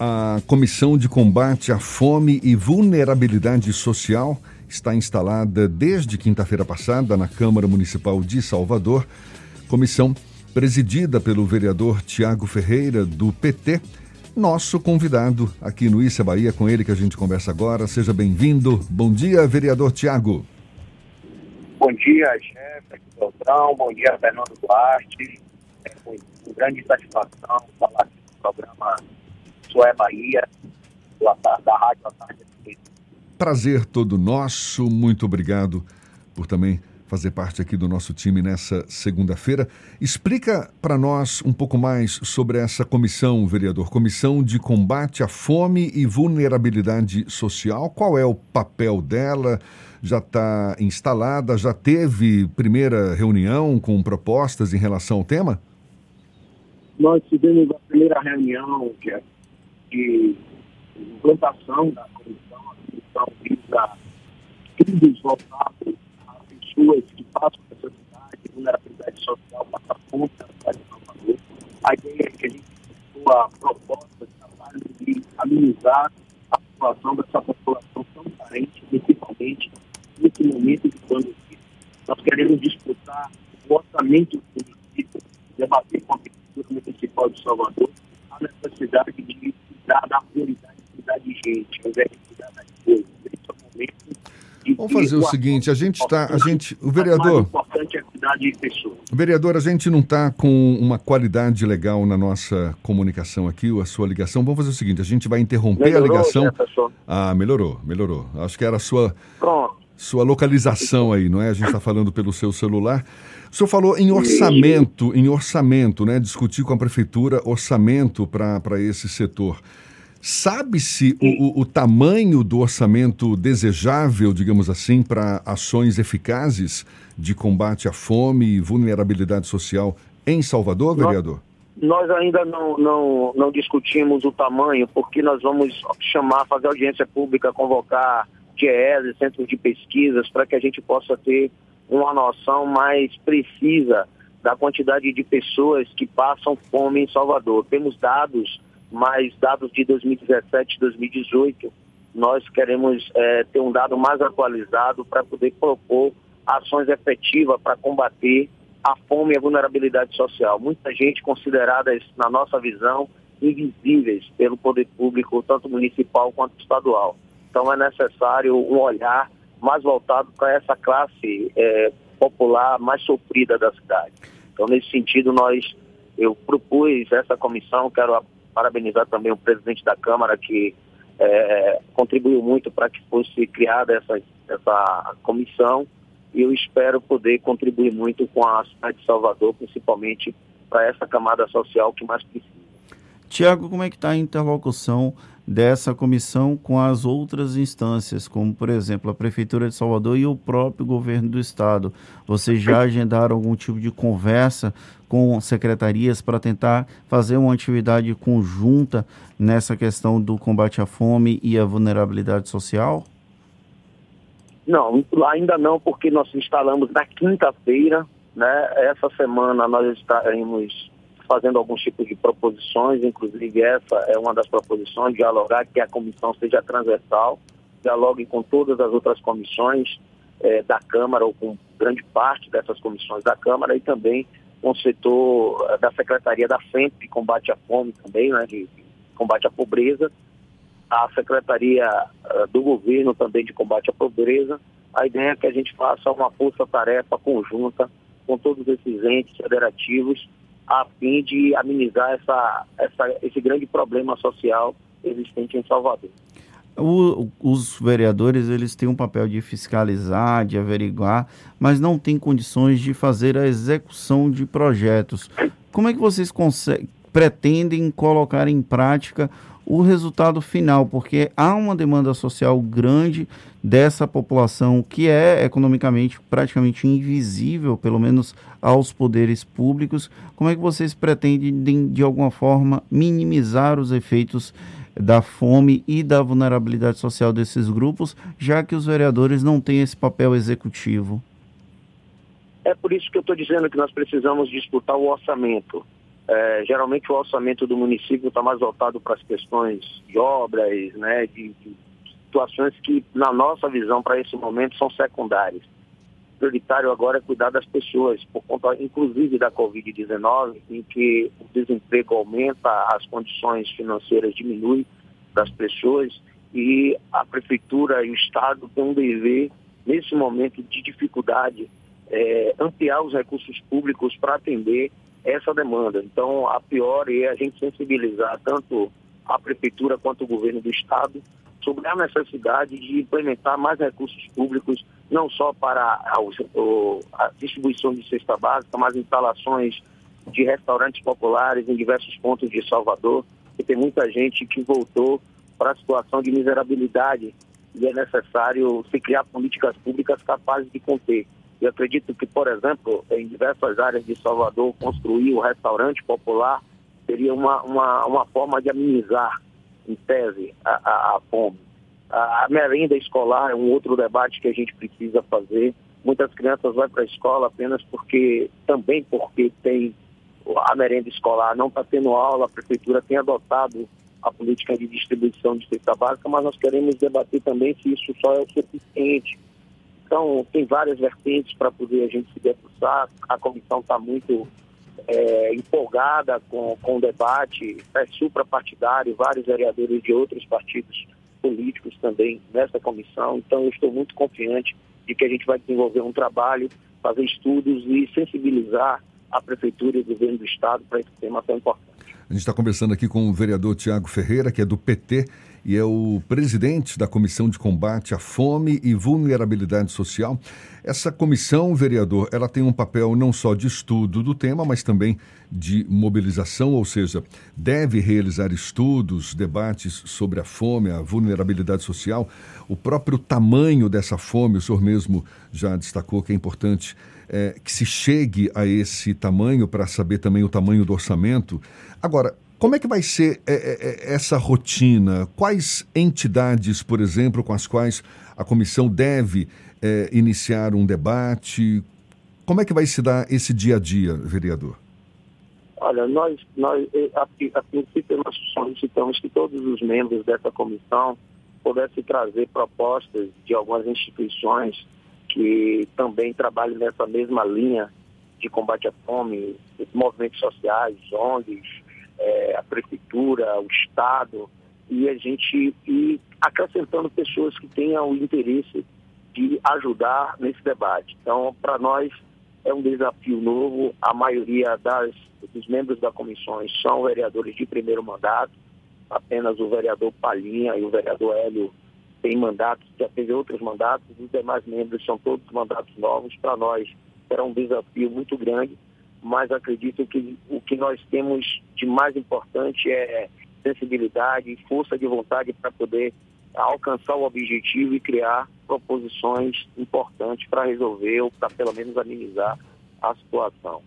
A Comissão de Combate à Fome e Vulnerabilidade Social está instalada desde quinta-feira passada na Câmara Municipal de Salvador. Comissão presidida pelo vereador Tiago Ferreira, do PT. Nosso convidado aqui no Issa Bahia, com ele que a gente conversa agora. Seja bem-vindo. Bom dia, vereador Tiago. Bom dia, Beltrão. Bom dia, Fernando Duarte. É com grande satisfação falar aqui no programa Isso é Bahia, da, da Rádio. Prazer todo nosso, muito obrigado por também fazer parte aqui do nosso time nessa segunda-feira. Explica para nós um pouco mais sobre essa comissão, vereador, Comissão de Combate à Fome e Vulnerabilidade Social. Qual é o papel dela? Já está instalada? Já teve primeira reunião com propostas em relação ao tema? Nós tivemos a primeira reunião que é de implantação da comissão, a comissão visa estudos voltados a pessoas que passam necessidade, vulnerabilidade social, passar fome na cidade de Salvador. A ideia é que a gente tenha a proposta de trabalho de amenizar a situação dessa população tão carente, principalmente nesse momento de pandemia. Nós queremos disputar o orçamento do município, debater com a Prefeitura Municipal de Salvador a necessidade de cuidar da prioridade cuidar de gente, ao invés de cuidar das coisas. Esse é o momento Vamos fazer o seguinte, a gente está, a gente, o vereador, importante é cuidar de pessoas. Vereador, a gente não está com uma qualidade legal na nossa comunicação aqui, a sua ligação. Vamos fazer o seguinte, a gente vai interromper Melhorou, a ligação. Ah, melhorou, melhorou. Acho que era a sua Pronto. Sua localização aí, não é? A gente está falando pelo seu celular. O senhor falou em orçamento, em orçamento, né? Discutir com a prefeitura orçamento para esse setor. Sabe-se o, o, o tamanho do orçamento desejável, digamos assim, para ações eficazes de combate à fome e vulnerabilidade social em Salvador, Nós- vereador? Nós ainda não, não, não discutimos o tamanho, porque nós vamos chamar, fazer audiência pública, convocar GES, centros de pesquisas, para que a gente possa ter uma noção mais precisa da quantidade de pessoas que passam fome em Salvador. Temos dados, mas dados de 2017 e 2018, nós queremos eh, ter um dado mais atualizado para poder propor ações efetivas para combater a fome e a vulnerabilidade social. Muita gente consideradas, na nossa visão, invisíveis pelo poder público, tanto municipal quanto estadual. Então é necessário um olhar mais voltado para essa classe eh, popular mais sofrida da cidade. Então, nesse sentido, nós eu propus essa comissão, quero parabenizar também o presidente da Câmara, que eh, contribuiu muito para que fosse criada essa, essa comissão e eu espero poder contribuir muito com a cidade de Salvador, principalmente para essa camada social que mais precisa. Tiago, como é que está a interlocução dessa comissão com as outras instâncias, como, por exemplo, a Prefeitura de Salvador e o próprio governo do Estado? Vocês já agendaram algum tipo de conversa com secretarias para tentar fazer uma atividade conjunta nessa questão do combate à fome e à vulnerabilidade social? Não, ainda não, porque nós instalamos na quinta-feira, né? Essa semana nós estaremos fazendo alguns tipos de proposições, inclusive essa é uma das proposições, dialogar que a comissão seja transversal, dialogue com todas as outras comissões eh, da Câmara ou com grande parte dessas comissões da Câmara e também com o setor eh, da Secretaria da FEMP, combate à fome também, né, de de combate à pobreza, a Secretaria eh, do Governo também de combate à pobreza. A ideia é que a gente faça uma força-tarefa conjunta com todos esses entes federativos a fim de amenizar essa, essa, esse grande problema social existente em Salvador. O- os vereadores eles têm um papel de fiscalizar, de averiguar, mas não têm condições de fazer a execução de projetos. Como é que vocês pretendem colocar em prática o resultado final? Porque há uma demanda social grande dessa população que é economicamente praticamente invisível, pelo menos aos poderes públicos. Como é que vocês pretendem, de, alguma forma, minimizar os efeitos da fome e da vulnerabilidade social desses grupos, já que os vereadores não têm esse papel executivo? É por isso que eu estou dizendo que nós precisamos disputar o orçamento. É, geralmente o orçamento do município está mais voltado para as questões de obras, né, de, de situações que, na nossa visão, para esse momento, são secundárias. Prioritário agora é cuidar das pessoas, por conta, inclusive, da Covid-19, em que o desemprego aumenta, as condições financeiras diminuem das pessoas e a prefeitura e o Estado têm um dever, nesse momento de dificuldade, é, ampliar os recursos públicos para atender essa demanda. Então, a pior é a gente sensibilizar tanto a prefeitura quanto o governo do Estado sobre a necessidade de implementar mais recursos públicos, não só para a, distribuição de cesta básica, mas instalações de restaurantes populares em diversos pontos de Salvador, que tem muita gente que voltou para a situação de miserabilidade e é necessário se criar políticas públicas capazes de conter. Eu acredito que, por exemplo, em diversas áreas de Salvador, construir o um restaurante popular seria uma, uma, uma forma de amenizar, em tese, a, a, a fome. A, a merenda escolar é um outro debate que a gente precisa fazer. Muitas crianças vão para a escola apenas porque, também porque tem a merenda escolar, não está tendo aula, a prefeitura tem adotado a política de distribuição de cesta básica, mas nós queremos debater também se isso só é o suficiente. Então, tem várias vertentes para poder a gente se debruçar. A comissão está muito é, empolgada com, com o debate, é suprapartidário, vários vereadores de outros partidos políticos também nessa comissão. Então, eu estou muito confiante de que a gente vai desenvolver um trabalho, fazer estudos e sensibilizar a Prefeitura e o governo do Estado para esse tema tão importante. A gente está conversando aqui com o vereador Tiago Ferreira, que é do PT e é o presidente da Comissão de Combate à Fome e Vulnerabilidade Social. Essa comissão, vereador, ela tem um papel não só de estudo do tema, mas também de mobilização, ou seja, deve realizar estudos, debates sobre a fome, a vulnerabilidade social, o próprio tamanho dessa fome, o senhor mesmo já destacou que é importante é, que se chegue a esse tamanho para saber também o tamanho do orçamento. Agora, como é que vai ser é, é, é, essa rotina? Quais entidades, por exemplo, com as quais a comissão deve é, iniciar um debate? Como é que vai se dar esse dia a dia, vereador? Olha, nós, nós a, a princípio, nós solicitamos que todos os membros dessa comissão pudessem trazer propostas de algumas instituições que também trabalham nessa mesma linha de combate à fome, movimentos sociais, ONGs, é, a prefeitura, o Estado, e a gente ir acrescentando pessoas que tenham o interesse de ajudar nesse debate. Então, para nós é um desafio novo. A maioria das, dos membros da comissão são vereadores de primeiro mandato. Apenas o vereador Palhinha e o vereador Hélio têm mandatos, já teve outros mandatos. Os demais membros são todos mandatos novos. Para nós será um desafio muito grande mas acredito que o que nós temos de mais importante é sensibilidade força de vontade para poder alcançar o objetivo e criar proposições importantes para resolver ou para pelo menos amenizar a situação.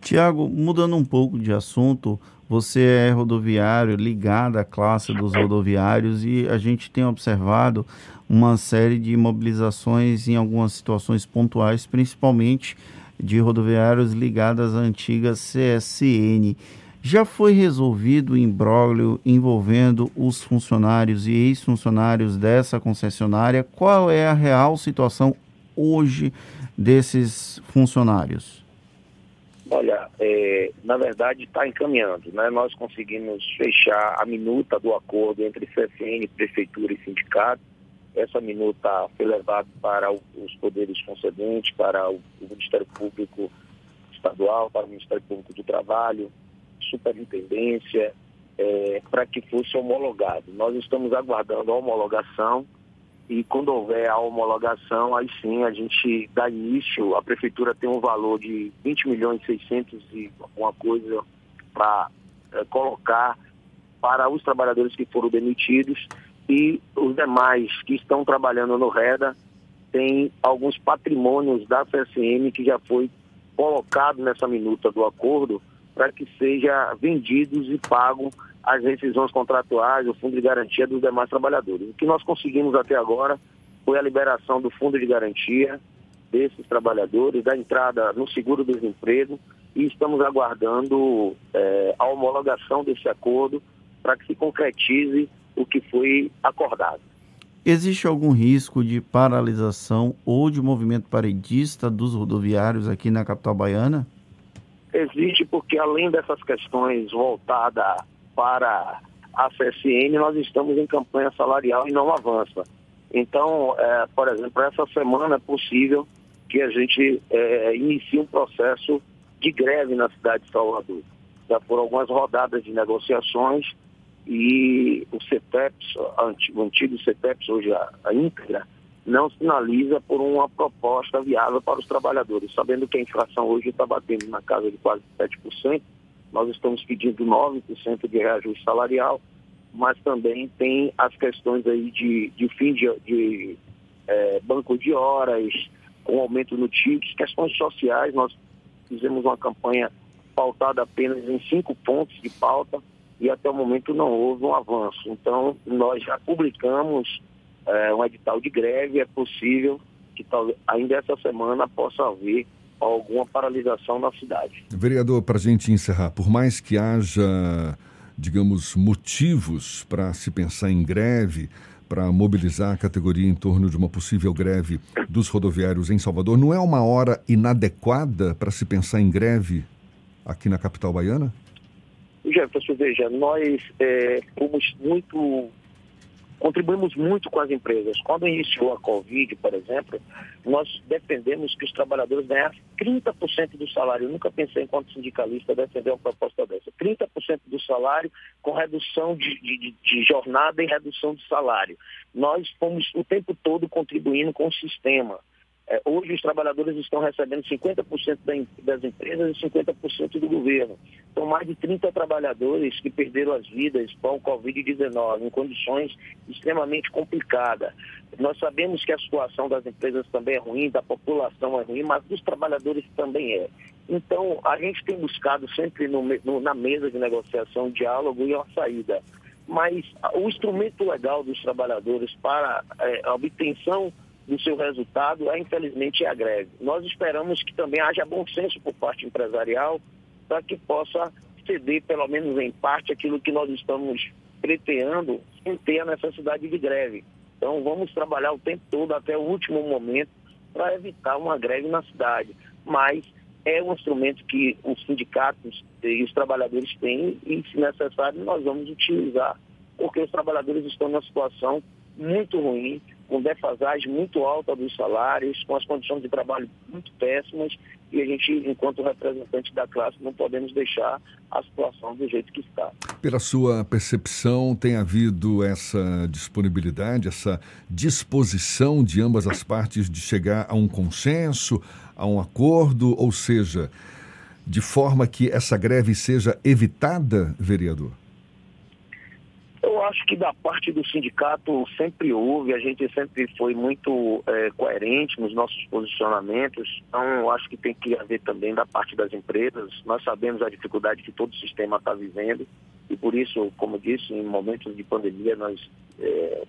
Tiago, mudando um pouco de assunto, você é rodoviário ligado à classe dos rodoviários e a gente tem observado uma série de mobilizações em algumas situações pontuais, principalmente de rodoviários ligadas à antiga CSN. Já foi resolvido o imbróglio envolvendo os funcionários e ex-funcionários dessa concessionária? Qual é a real situação hoje desses funcionários? Olha, é, na verdade está encaminhando. Né? Nós conseguimos fechar a minuta do acordo entre CSN, Prefeitura e Sindicato essa minuta foi levada para os poderes concedentes, para o Ministério Público Estadual, para o Ministério Público do Trabalho, Superintendência, é, para que fosse homologado. Nós estamos aguardando a homologação e quando houver a homologação, aí sim a gente dá início, a Prefeitura tem um valor de 20 milhões e 600 e alguma coisa para é, colocar para os trabalhadores que foram demitidos e os demais que estão trabalhando no REDA têm alguns patrimônios da CSM que já foi colocado nessa minuta do acordo para que seja vendidos e pago as rescisões contratuais, o fundo de garantia dos demais trabalhadores. O que nós conseguimos até agora foi a liberação do fundo de garantia desses trabalhadores, da entrada no seguro-desemprego e estamos aguardando é, a homologação desse acordo para que se concretize o que foi acordado. Existe algum risco de paralisação ou de movimento paredista dos rodoviários aqui na capital baiana? Existe, porque além dessas questões voltadas para a CSN, nós estamos em campanha salarial e não avança. Então, é, por exemplo, essa semana é possível que a gente é, inicie um processo de greve na cidade de Salvador. Já por algumas rodadas de negociações e o CETEPS, o antigo CETEPS, hoje a, a íntegra, não sinaliza por uma proposta viável para os trabalhadores. Sabendo que a inflação hoje está batendo na casa de quase 7%, nós estamos pedindo 9% de reajuste salarial, mas também tem as questões aí de, de fim de, de é, banco de horas, com aumento no TICS, questões sociais. Nós fizemos uma campanha pautada apenas em cinco pontos de pauta e até o momento não houve um avanço. Então, nós já publicamos é, um edital de greve, é possível que talvez ainda essa semana possa haver alguma paralisação na cidade. Vereador, para a gente encerrar, por mais que haja, digamos, motivos para se pensar em greve, para mobilizar a categoria em torno de uma possível greve dos rodoviários em Salvador, não é uma hora inadequada para se pensar em greve aqui na capital baiana? Jefferson, veja, nós é, fomos muito contribuímos muito com as empresas. Quando iniciou a Covid, por exemplo, nós defendemos que os trabalhadores ganhassem 30% do salário. Eu nunca pensei, enquanto sindicalista, defender uma proposta dessa. 30% do salário com redução de, de, de, jornada e redução de salário. Nós fomos o tempo todo contribuindo com o sistema. É, hoje os trabalhadores estão recebendo 50% das empresas e 50% do governo. São mais de 30 trabalhadores que perderam as vidas com o Covid-19 em condições extremamente complicadas. Nós sabemos que a situação das empresas também é ruim, da população é ruim, mas dos trabalhadores também é. Então, a gente tem buscado sempre no, no, na mesa de negociação, diálogo e uma saída. Mas o instrumento legal dos trabalhadores para é, a obtenção do seu resultado é, infelizmente, a greve. Nós esperamos que também haja bom senso por parte empresarial para que possa ceder, pelo menos em parte, aquilo que nós estamos preteando sem ter a necessidade de greve. Então, vamos trabalhar o tempo todo até o último momento para evitar uma greve na cidade. Mas é um instrumento que os sindicatos e os trabalhadores têm e, se necessário, nós vamos utilizar, porque os trabalhadores estão numa situação muito ruim, com defasagem muito alta dos salários, com as condições de trabalho muito péssimas, e a gente, enquanto representante da classe, não podemos deixar a situação do jeito que está. Pela sua percepção, tem havido essa disponibilidade, essa disposição de ambas as partes de chegar a um consenso, a um acordo, ou seja, de forma que essa greve seja evitada, vereador? Acho que da parte do sindicato sempre houve, a gente sempre foi muito é, coerente nos nossos posicionamentos, então acho que tem que haver também da parte das empresas. Nós sabemos a dificuldade que todo o sistema está vivendo e por isso, como disse, em momentos de pandemia nós é,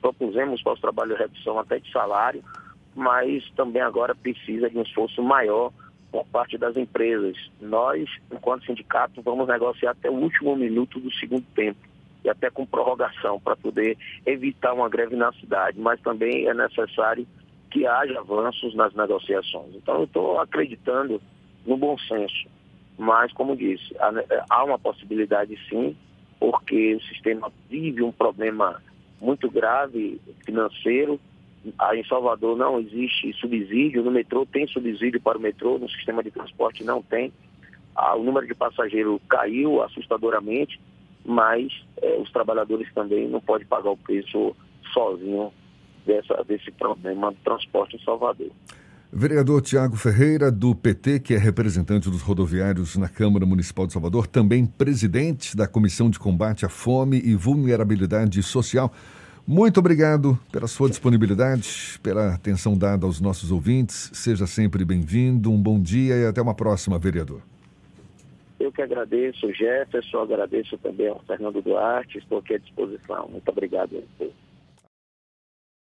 propusemos para os trabalhos redução até de salário, mas também agora precisa de um esforço maior por parte das empresas. Nós, enquanto sindicato, vamos negociar até o último minuto do segundo tempo e até com prorrogação para poder evitar uma greve na cidade, mas também é necessário que haja avanços nas negociações. Então eu estou acreditando no bom senso, mas como disse, há uma possibilidade sim, porque o sistema vive um problema muito grave financeiro. Em Salvador não existe subsídio, no metrô tem subsídio para o metrô, no sistema de transporte não tem. O número de passageiros caiu assustadoramente mas é, os trabalhadores também não podem pagar o preço sozinho dessa, desse problema do transporte em Salvador. Vereador Tiago Ferreira, do PT, que é representante dos rodoviários na Câmara Municipal de Salvador, também presidente da Comissão de Combate à Fome e Vulnerabilidade Social. Muito obrigado pela sua disponibilidade, pela atenção dada aos nossos ouvintes. Seja sempre bem-vindo, um bom dia e até uma próxima, vereador. Eu que agradeço, Jefferson, agradeço também ao Fernando Duarte, estou aqui à disposição. Muito obrigado a